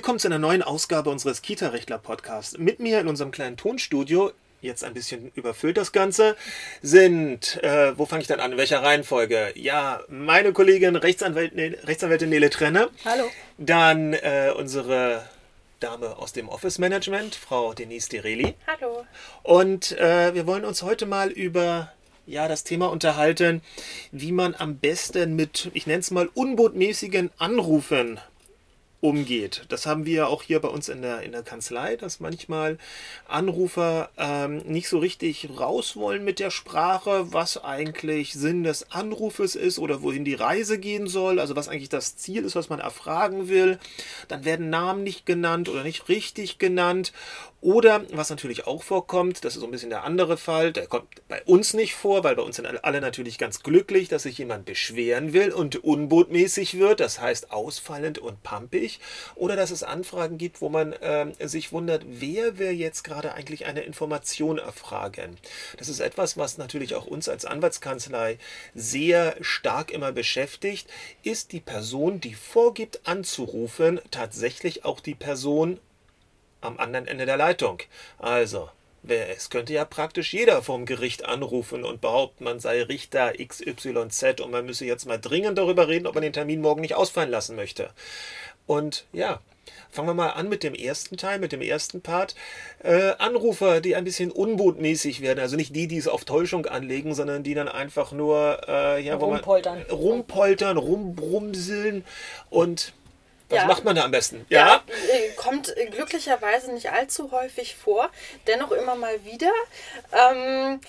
Willkommen zu einer neuen Ausgabe unseres Kita-Rechtler-Podcasts. Mit mir in unserem kleinen Tonstudio, jetzt ein bisschen überfüllt das Ganze, sind, äh, wo fange ich dann an, in welcher Reihenfolge? Ja, meine Kollegin Rechtsanwältin, Rechtsanwältin Nele Trenne. Hallo. Dann äh, unsere Dame aus dem Office Management, Frau Denise Dereli. Hallo. Und äh, wir wollen uns heute mal über ja, das Thema unterhalten, wie man am besten mit, ich nenne es mal, unbotmäßigen Anrufen umgeht. Das haben wir auch hier bei uns in der, in der Kanzlei, dass manchmal Anrufer ähm, nicht so richtig raus wollen mit der Sprache, was eigentlich Sinn des Anrufes ist oder wohin die Reise gehen soll, also was eigentlich das Ziel ist, was man erfragen will. Dann werden Namen nicht genannt oder nicht richtig genannt oder, was natürlich auch vorkommt, das ist so ein bisschen der andere Fall, der kommt bei uns nicht vor, weil bei uns sind alle natürlich ganz glücklich, dass sich jemand beschweren will und unbotmäßig wird, das heißt ausfallend und pampig. Oder dass es Anfragen gibt, wo man äh, sich wundert, wer will jetzt gerade eigentlich eine Information erfragen. Das ist etwas, was natürlich auch uns als Anwaltskanzlei sehr stark immer beschäftigt. Ist die Person, die vorgibt anzurufen, tatsächlich auch die Person, am anderen Ende der Leitung. Also, es könnte ja praktisch jeder vom Gericht anrufen und behaupten, man sei Richter XYZ und man müsse jetzt mal dringend darüber reden, ob man den Termin morgen nicht ausfallen lassen möchte. Und ja, fangen wir mal an mit dem ersten Teil, mit dem ersten Part. Äh, Anrufer, die ein bisschen unbotmäßig werden, also nicht die, die es auf Täuschung anlegen, sondern die dann einfach nur äh, ja, rumpoltern, rumpoltern, rumbrumseln und was ja. macht man da am besten? Ja? ja? Äh, kommt glücklicherweise nicht allzu häufig vor, dennoch immer mal wieder. Ähm,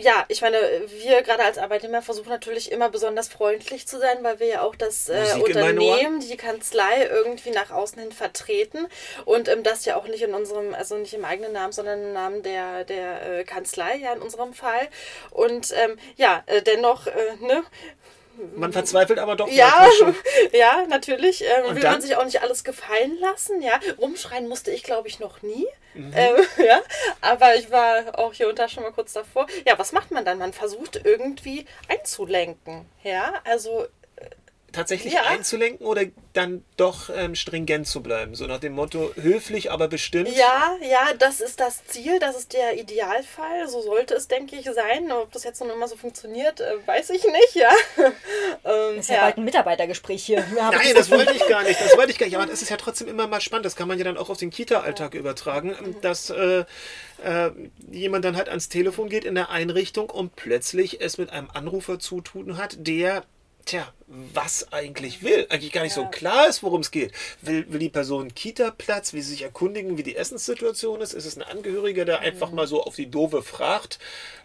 ja, ich meine, wir gerade als Arbeitnehmer versuchen natürlich immer besonders freundlich zu sein, weil wir ja auch das äh, Unternehmen, die Kanzlei irgendwie nach außen hin vertreten und ähm, das ja auch nicht in unserem, also nicht im eigenen Namen, sondern im Namen der, der äh, Kanzlei, ja, in unserem Fall. Und ähm, ja, äh, dennoch, äh, ne, man verzweifelt aber doch. Ja, ja, natürlich. Ähm, will dann? man sich auch nicht alles gefallen lassen. Ja, rumschreien musste ich, glaube ich, noch nie. Mhm. Ähm, ja, aber ich war auch hier und da schon mal kurz davor. Ja, was macht man dann? Man versucht irgendwie einzulenken. Ja, also tatsächlich ja. einzulenken oder dann doch ähm, stringent zu bleiben? So nach dem Motto, höflich, aber bestimmt? Ja, ja, das ist das Ziel, das ist der Idealfall. So sollte es, denke ich, sein. Ob das jetzt noch immer so funktioniert, äh, weiß ich nicht, ja. ähm, das ist ja, ja, bald ein Mitarbeitergespräch hier. Nein, das wollte ich gar nicht. Das wollte ich gar nicht. Aber es ist ja trotzdem immer mal spannend. Das kann man ja dann auch auf den Kita-Alltag ja. übertragen, dass äh, äh, jemand dann halt ans Telefon geht in der Einrichtung und plötzlich es mit einem Anrufer zu tun hat, der tja, was eigentlich will. Eigentlich gar nicht ja. so klar ist, worum es geht. Will, will die Person Kita-Platz? Will sie sich erkundigen, wie die Essenssituation ist? Ist es ein Angehöriger, der mhm. einfach mal so auf die Dove fragt,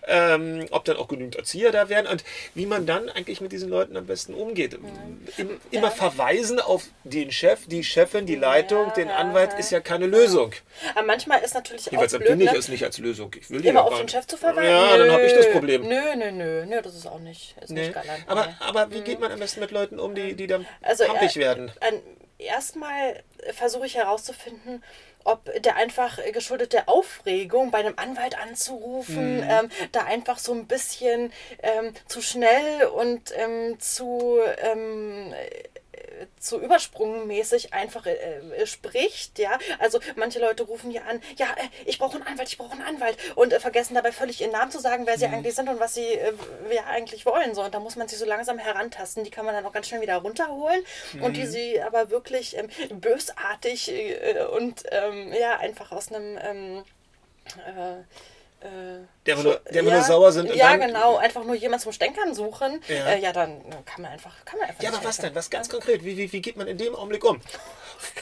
ähm, ob dann auch genügend Erzieher da wären und wie man dann eigentlich mit diesen Leuten am besten umgeht. Mhm. immer verweisen auf den Chef, die Chefin, die Leitung, den Anwalt ist ja keine Lösung. Aber manchmal ist natürlich Jedenfalls auch blöd, empfinde ich ne? es nicht als Lösung. Ich will immer auf den Chef zu verweisen. Ja, nö. dann habe ich das Problem. Nö, nö, nö, nö, das ist auch nicht, ist nee. nicht galant. Aber, aber wie geht man am besten mit Leuten um, die, die dann also, pampig äh, werden? erstmal versuche ich herauszufinden, ob der einfach geschuldet der Aufregung bei einem Anwalt anzurufen, mhm. ähm, da einfach so ein bisschen ähm, zu schnell und ähm, zu ähm, zu übersprungmäßig einfach äh, äh, spricht, ja. Also manche Leute rufen hier an, ja, äh, ich brauche einen Anwalt, ich brauche einen Anwalt und äh, vergessen dabei völlig ihren Namen zu sagen, wer sie mhm. eigentlich sind und was sie äh, ja, eigentlich wollen. So, und da muss man sich so langsam herantasten. Die kann man dann auch ganz schnell wieder runterholen mhm. und die mhm. sie aber wirklich ähm, bösartig äh, und ähm, ja, einfach aus einem ähm, äh, der wir nur, der ja, nur sauer sind. ja, dann, genau. Einfach nur jemand zum Stänkern suchen. Ja, äh, ja dann kann man einfach. Kann man einfach ja, aber was denn? Was ganz konkret? Wie, wie, wie geht man in dem Augenblick um?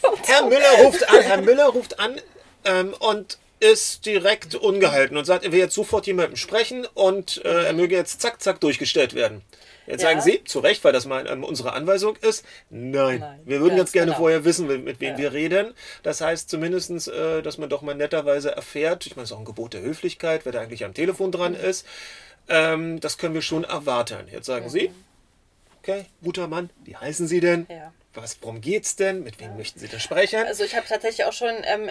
Herr Müller ruft an, Herr Müller ruft an ähm, und ist direkt ungehalten und sagt, er will jetzt sofort jemandem sprechen und äh, er möge jetzt zack, zack durchgestellt werden. Jetzt ja. sagen Sie, zu Recht, weil das mal ähm, unsere Anweisung ist, nein, nein. wir würden ganz gerne genau. vorher wissen, mit wem ja. wir reden. Das heißt zumindest, äh, dass man doch mal netterweise erfährt, ich meine, es ist auch ein Gebot der Höflichkeit, wer da eigentlich am Telefon dran mhm. ist. Ähm, das können wir schon erwarten. Jetzt sagen mhm. Sie, okay, guter Mann, wie heißen Sie denn? Ja. Was, worum geht's denn? Mit wem möchten Sie denn sprechen? Also ich habe tatsächlich auch schon ähm,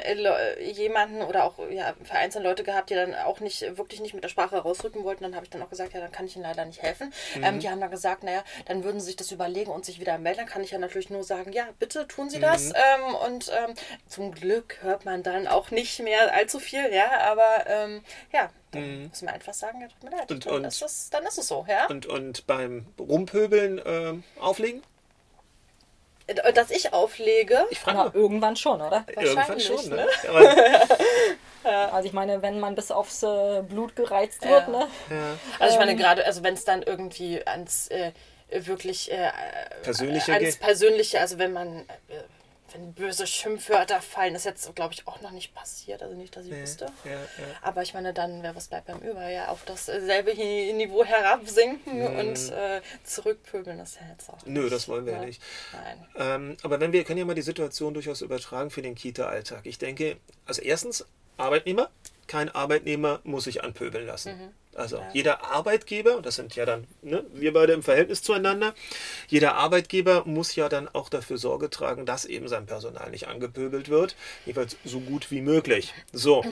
jemanden oder auch ja, vereinzelte Leute gehabt, die dann auch nicht wirklich nicht mit der Sprache rausrücken wollten. Dann habe ich dann auch gesagt, ja, dann kann ich Ihnen leider nicht helfen. Mhm. Ähm, die haben dann gesagt, naja, dann würden sie sich das überlegen und sich wieder melden. Dann kann ich ja natürlich nur sagen, ja, bitte tun Sie das. Mhm. Ähm, und ähm, zum Glück hört man dann auch nicht mehr allzu viel, ja, aber ähm, ja, dann mhm. muss man einfach sagen, ja, tut mir leid. Und, dann, und, ist es, dann ist es so, ja. Und, und beim Rumpöbeln äh, auflegen? Äh, dass ich auflege. Ich frage irgendwann schon, oder? Irgendwann schon, ne? ne? Also ich meine, wenn man bis aufs äh, Blut gereizt wird, ja. ne? Ja. Also ich meine ähm, gerade, also wenn es dann irgendwie ans äh, wirklich äh, persönliche ans persönliche, also wenn man äh, wenn böse Schimpfwörter fallen, ist jetzt, glaube ich, auch noch nicht passiert. Also nicht, dass ich nee, wüsste. Ja, ja. Aber ich meine, dann wäre was bleibt beim Über, ja, auf dasselbe Niveau herabsinken mhm. und äh, zurückpöbeln, das ist ja jetzt auch. Nö, das wollen wir ja nicht. Nein. Ähm, aber wenn wir können ja mal die Situation durchaus übertragen für den Kita-Alltag. Ich denke, also erstens, Arbeitnehmer, kein Arbeitnehmer muss sich anpöbeln lassen. Mhm. Also ja. jeder Arbeitgeber, und das sind ja dann ne, wir beide im Verhältnis zueinander, jeder Arbeitgeber muss ja dann auch dafür Sorge tragen, dass eben sein Personal nicht angepöbelt wird, jeweils so gut wie möglich. So,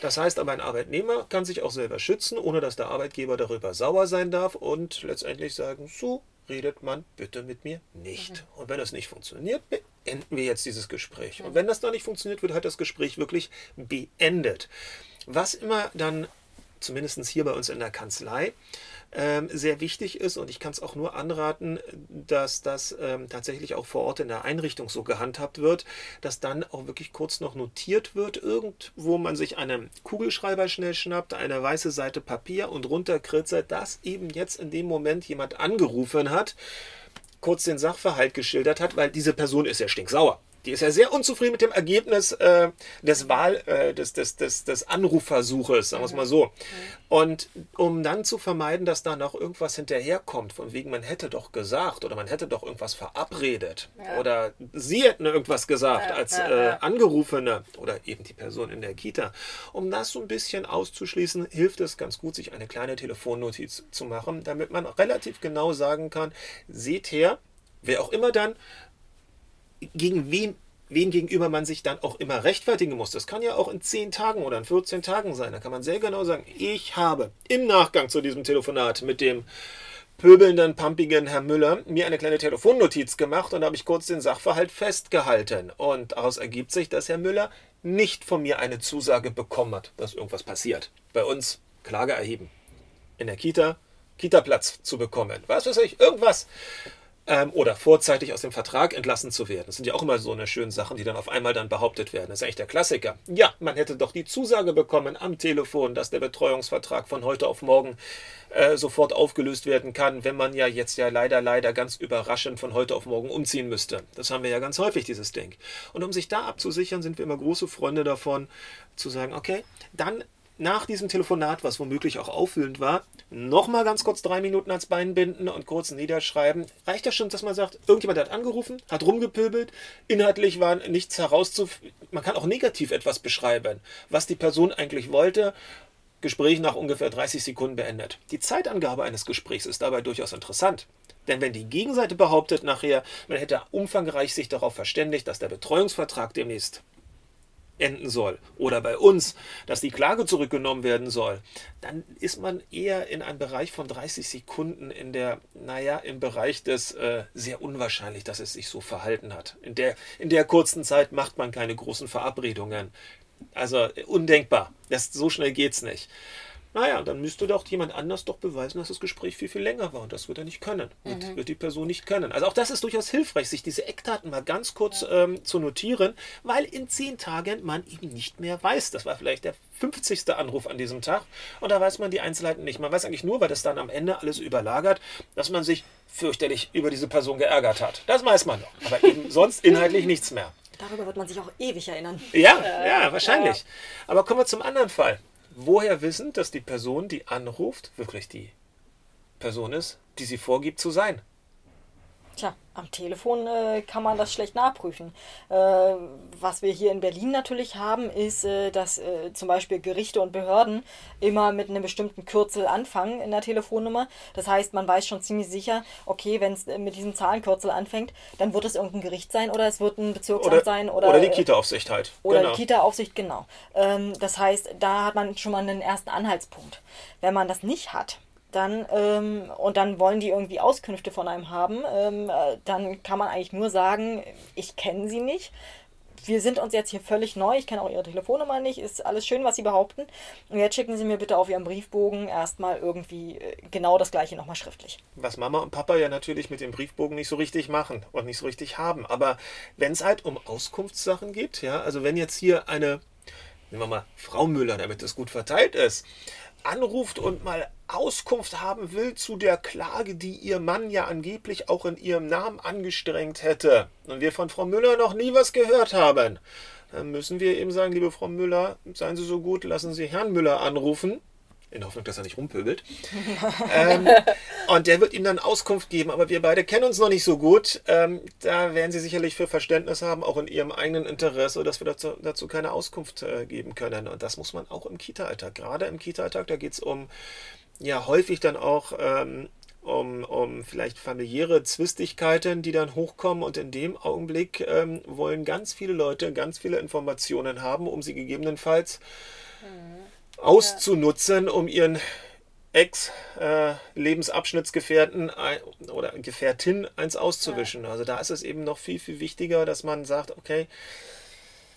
das heißt aber, ein Arbeitnehmer kann sich auch selber schützen, ohne dass der Arbeitgeber darüber sauer sein darf und letztendlich sagen, so redet man bitte mit mir nicht. Mhm. Und wenn das nicht funktioniert, beenden wir jetzt dieses Gespräch. Und wenn das dann nicht funktioniert, wird halt das Gespräch wirklich beendet. Was immer dann zumindest hier bei uns in der Kanzlei, ähm, sehr wichtig ist und ich kann es auch nur anraten, dass das ähm, tatsächlich auch vor Ort in der Einrichtung so gehandhabt wird, dass dann auch wirklich kurz noch notiert wird, irgendwo man sich einen Kugelschreiber schnell schnappt, eine weiße Seite Papier und runterkritzelt, dass eben jetzt in dem Moment jemand angerufen hat, kurz den Sachverhalt geschildert hat, weil diese Person ist ja stinksauer. Die ist ja sehr unzufrieden mit dem Ergebnis äh, des Wahl, äh, des, des, des, des Anrufversuches, sagen wir es mal so. Und um dann zu vermeiden, dass da noch irgendwas hinterherkommt, von wegen man hätte doch gesagt oder man hätte doch irgendwas verabredet ja. oder sie hätten irgendwas gesagt als äh, Angerufene oder eben die Person in der Kita. Um das so ein bisschen auszuschließen, hilft es ganz gut, sich eine kleine Telefonnotiz zu machen, damit man relativ genau sagen kann, seht her, wer auch immer dann gegen wen, wen gegenüber man sich dann auch immer rechtfertigen muss. Das kann ja auch in 10 Tagen oder in 14 Tagen sein. Da kann man sehr genau sagen, ich habe im Nachgang zu diesem Telefonat mit dem pöbelnden, pumpigen Herr Müller mir eine kleine Telefonnotiz gemacht und habe ich kurz den Sachverhalt festgehalten. Und daraus ergibt sich, dass Herr Müller nicht von mir eine Zusage bekommen hat, dass irgendwas passiert. Bei uns Klage erheben. In der Kita Kita-Platz zu bekommen. Was weiß ich, irgendwas ähm, oder vorzeitig aus dem Vertrag entlassen zu werden. Das sind ja auch immer so eine schöne Sachen, die dann auf einmal dann behauptet werden. Das ist eigentlich der Klassiker. Ja, man hätte doch die Zusage bekommen am Telefon, dass der Betreuungsvertrag von heute auf morgen äh, sofort aufgelöst werden kann, wenn man ja jetzt ja leider, leider ganz überraschend von heute auf morgen umziehen müsste. Das haben wir ja ganz häufig, dieses Ding. Und um sich da abzusichern, sind wir immer große Freunde davon, zu sagen, okay, dann nach diesem Telefonat, was womöglich auch auffüllend war, nochmal ganz kurz drei Minuten als Bein binden und kurz niederschreiben. Reicht das schon, dass man sagt, irgendjemand hat angerufen, hat rumgepöbelt, inhaltlich war nichts herauszuf... Man kann auch negativ etwas beschreiben, was die Person eigentlich wollte. Gespräch nach ungefähr 30 Sekunden beendet. Die Zeitangabe eines Gesprächs ist dabei durchaus interessant. Denn wenn die Gegenseite behauptet nachher, man hätte umfangreich sich darauf verständigt, dass der Betreuungsvertrag demnächst enden soll oder bei uns, dass die Klage zurückgenommen werden soll, dann ist man eher in einem Bereich von 30 Sekunden in der, naja, im Bereich des äh, sehr unwahrscheinlich, dass es sich so verhalten hat. In der, in der kurzen Zeit macht man keine großen Verabredungen. Also undenkbar. Das, so schnell geht's nicht. Naja, dann müsste doch jemand anders doch beweisen, dass das Gespräch viel, viel länger war. Und das wird er nicht können. Mhm. wird die Person nicht können. Also auch das ist durchaus hilfreich, sich diese Eckdaten mal ganz kurz ja. ähm, zu notieren, weil in zehn Tagen man eben nicht mehr weiß. Das war vielleicht der 50. Anruf an diesem Tag. Und da weiß man die Einzelheiten nicht. Man weiß eigentlich nur, weil das dann am Ende alles überlagert, dass man sich fürchterlich über diese Person geärgert hat. Das weiß man noch. Aber eben sonst inhaltlich nichts mehr. Darüber wird man sich auch ewig erinnern. Ja, ja, wahrscheinlich. Aber kommen wir zum anderen Fall woher wissen, dass die Person, die anruft, wirklich die Person ist, die sie vorgibt zu sein? Tja, am Telefon äh, kann man das schlecht nachprüfen. Äh, was wir hier in Berlin natürlich haben, ist, äh, dass äh, zum Beispiel Gerichte und Behörden immer mit einem bestimmten Kürzel anfangen in der Telefonnummer. Das heißt, man weiß schon ziemlich sicher, okay, wenn es mit diesem Zahlenkürzel anfängt, dann wird es irgendein Gericht sein oder es wird ein Bezirksamt Oder, sein oder, oder die äh, Kita-Aufsicht halt. oder genau. die Kita-Aufsicht, genau. Ähm, das heißt, da hat man schon mal einen ersten Anhaltspunkt. Wenn man das nicht hat, dann ähm, und dann wollen die irgendwie Auskünfte von einem haben, ähm, äh, dann kann man eigentlich nur sagen, ich kenne sie nicht. Wir sind uns jetzt hier völlig neu, ich kenne auch ihre Telefonnummer nicht, ist alles schön, was sie behaupten. Und jetzt schicken sie mir bitte auf ihrem Briefbogen erstmal irgendwie äh, genau das gleiche nochmal schriftlich. Was Mama und Papa ja natürlich mit dem Briefbogen nicht so richtig machen und nicht so richtig haben. Aber wenn es halt um Auskunftssachen geht, ja, also wenn jetzt hier eine, nehmen wir mal Frau Müller, damit es gut verteilt ist, anruft und mal Auskunft haben will zu der Klage, die ihr Mann ja angeblich auch in ihrem Namen angestrengt hätte, und wir von Frau Müller noch nie was gehört haben, dann müssen wir eben sagen, liebe Frau Müller, seien Sie so gut, lassen Sie Herrn Müller anrufen. In der Hoffnung, dass er nicht rumpöbelt. ähm, und der wird Ihnen dann Auskunft geben, aber wir beide kennen uns noch nicht so gut. Ähm, da werden Sie sicherlich für Verständnis haben, auch in Ihrem eigenen Interesse, dass wir dazu, dazu keine Auskunft äh, geben können. Und das muss man auch im Kita-Alltag. Gerade im Kita-Alltag, da geht es um, ja, häufig dann auch ähm, um, um vielleicht familiäre Zwistigkeiten, die dann hochkommen. Und in dem Augenblick ähm, wollen ganz viele Leute ganz viele Informationen haben, um sie gegebenenfalls auszunutzen, um ihren Ex-Lebensabschnittsgefährten oder Gefährtin eins auszuwischen. Also da ist es eben noch viel, viel wichtiger, dass man sagt, okay,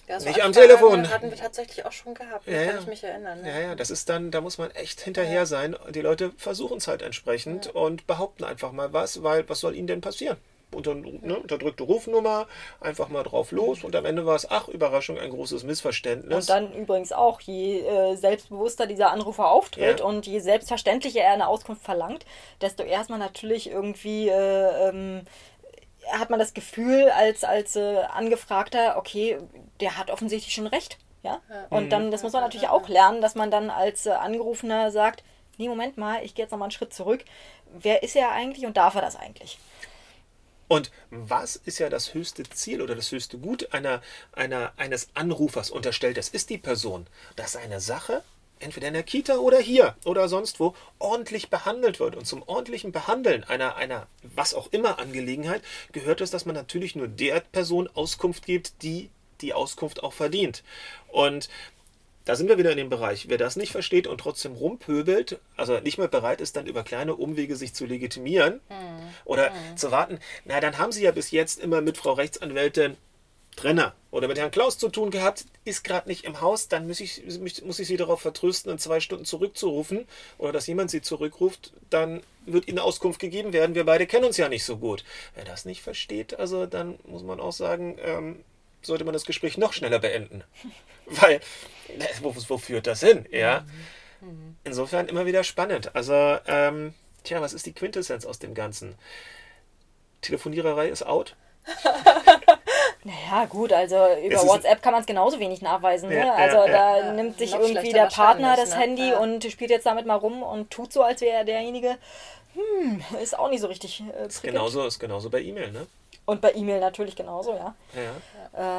Ja, so Nicht am Telefon. hatten wir tatsächlich auch schon gehabt. Ja, Ja, kann ja. ich mich erinnern. Ne? ja, ja, das ist dann, da muss man echt hinterher sein. Die Leute versuchen es halt entsprechend und behaupten einfach mal was, weil was soll ihnen denn passieren? Unter, ne, unterdrückte Rufnummer, einfach mal drauf los und am Ende war es, ach, Überraschung, ein großes Missverständnis. Und dann übrigens auch, je äh, selbstbewusster dieser Anrufer auftritt Ja. und je selbstverständlicher er eine Auskunft verlangt, desto erstmal natürlich irgendwie äh, ähm, hat man das Gefühl als, als äh, Angefragter, okay, der hat offensichtlich schon recht. Ja? Und dann, das muss man natürlich auch lernen, dass man dann als äh, Angerufener sagt, nee, Moment mal, ich gehe jetzt nochmal einen Schritt zurück. Wer ist er eigentlich und darf er das eigentlich? Und was ist ja das höchste Ziel oder das höchste Gut einer, einer, eines Anrufers unterstellt? Das ist die Person, dass eine Sache entweder in der Kita oder hier oder sonst wo ordentlich behandelt wird. Und zum ordentlichen Behandeln einer, einer was auch immer Angelegenheit gehört es, dass man natürlich nur der Person Auskunft gibt, die die Auskunft auch verdient. Und da sind wir wieder in dem Bereich. Wer das nicht versteht und trotzdem rumpöbelt, also nicht mehr bereit ist, dann über kleine Umwege sich zu legitimieren oder zu warten, na, dann haben Sie ja bis jetzt immer mit Frau Rechtsanwältin Trenner oder mit Herrn Klaus zu tun gehabt, ist gerade nicht im Haus, dann muss ich, muss ich Sie darauf vertrösten, in zwei Stunden zurückzurufen oder dass jemand Sie zurückruft, dann wird Ihnen Auskunft gegeben werden. Wir beide kennen uns ja nicht so gut. Wer das nicht versteht, also dann muss man auch sagen, ähm, sollte man das Gespräch noch schneller beenden. Weil, wo, wo führt das hin? Ja. Insofern immer wieder spannend. Also, ähm, tja, was ist die Quintessenz aus dem Ganzen? Telefoniererei ist out. Naja, gut, also über Es WhatsApp kann man es genauso wenig nachweisen. Ne? Ja, ja, also ja. da Ja, nimmt sich noch irgendwie der Partner das ne? Handy Ja. und spielt jetzt damit mal rum und tut so, als wäre er derjenige. Hm, ist auch nicht so richtig. Äh, Ist genauso, ist genauso bei E-Mail, ne? Und bei E-Mail natürlich genauso, ja. Ja.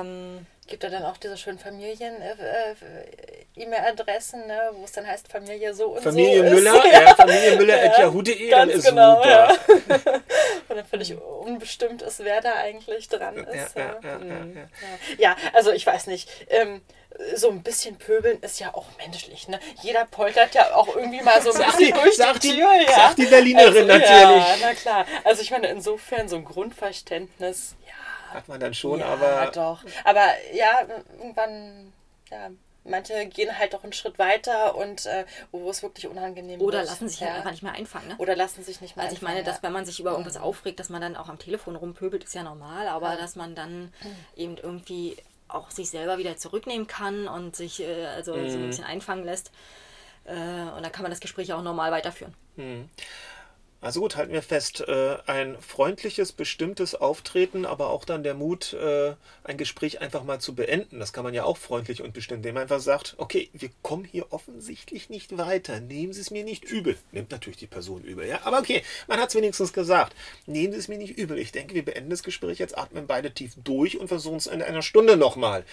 Ähm, Gibt da dann auch diese schönen Familien-E-Mail-Adressen, ne, wo es dann heißt Familie so und Familie so Müller, ist. ja, Familie Müller at yahoo.de, dann ganz ist genau, super. ja. Und dann völlig unbestimmt ist, wer da eigentlich dran Ja, ist. ja, ja, Mhm. ja, ja. Ja, also ich weiß nicht. Ähm, so ein bisschen pöbeln ist ja auch menschlich, ne? Jeder poltert ja auch irgendwie mal so ein bisschen die- durch die die- Tür, ja. sagt die Berlinerin also, natürlich. Ja, na klar. Also ich meine, insofern so ein Grundverständnis, ja, Hat man dann schon, ja, aber doch. Aber ja, irgendwann, ja, manche gehen halt doch einen Schritt weiter und äh, wo es wirklich unangenehm oder wird. lassen sich ja. halt einfach nicht mehr einfangen. Ne? Oder lassen sich nicht mehr Also ich meine, dass wenn man sich über irgendwas aufregt, dass man dann auch am Telefon rumpöbelt, ist ja normal, aber dass man dann eben irgendwie auch sich selber wieder zurücknehmen kann und sich äh, also so Mhm. ein bisschen einfangen lässt. Äh, und dann kann man das Gespräch auch normal weiterführen. Also gut, halten wir fest, äh, ein freundliches, bestimmtes Auftreten, aber auch dann der Mut, äh, ein Gespräch einfach mal zu beenden. Das kann man ja auch freundlich und bestimmt, indem man einfach sagt, okay, wir kommen hier offensichtlich nicht weiter. Nehmen Sie es mir nicht übel. Nimmt natürlich die Person übel, ja. Aber okay, man hat es wenigstens gesagt. Nehmen Sie es mir nicht übel. Ich denke, wir beenden das Gespräch jetzt, atmen beide tief durch und versuchen es in einer Stunde nochmal.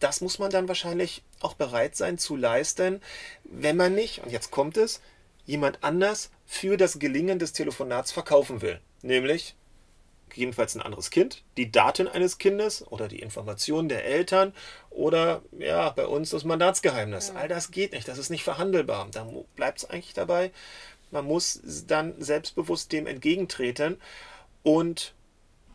Das muss man dann wahrscheinlich auch bereit sein zu leisten, wenn man nicht, und jetzt kommt es, jemand anders für das Gelingen des Telefonats verkaufen will. Nämlich gegebenenfalls ein anderes Kind, die Daten eines Kindes oder die Informationen der Eltern oder ja, bei uns das Mandatsgeheimnis. All das geht nicht, das ist nicht verhandelbar. Da bleibt es eigentlich dabei. Man muss dann selbstbewusst dem entgegentreten und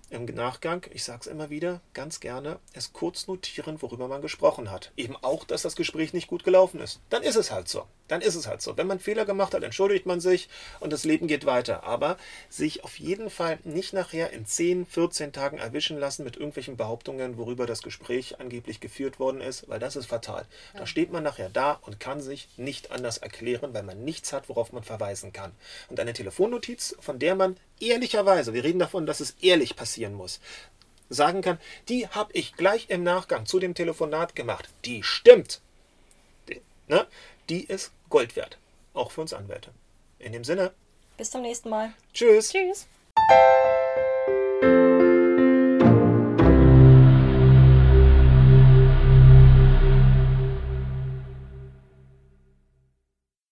im Nachgang, ich sage es immer wieder, ganz gerne, es kurz notieren, worüber man gesprochen hat. Eben auch, dass das Gespräch nicht gut gelaufen ist. Dann ist es halt so. Dann ist es halt so. Wenn man Fehler gemacht hat, entschuldigt man sich und das Leben geht weiter. Aber sich auf jeden Fall nicht nachher in 10, 14 Tagen erwischen lassen mit irgendwelchen Behauptungen, worüber das Gespräch angeblich geführt worden ist, weil das ist fatal. Da steht man nachher da und kann sich nicht anders erklären, weil man nichts hat, worauf man verweisen kann. Und eine Telefonnotiz, von der man ehrlicherweise, wir reden davon, dass es ehrlich passieren muss, sagen kann, die habe ich gleich im Nachgang zu dem Telefonat gemacht. Die stimmt. Ne? Die ist Gold wert. Auch für uns Anwälte. In dem Sinne. Bis zum nächsten Mal. Tschüss. Tschüss.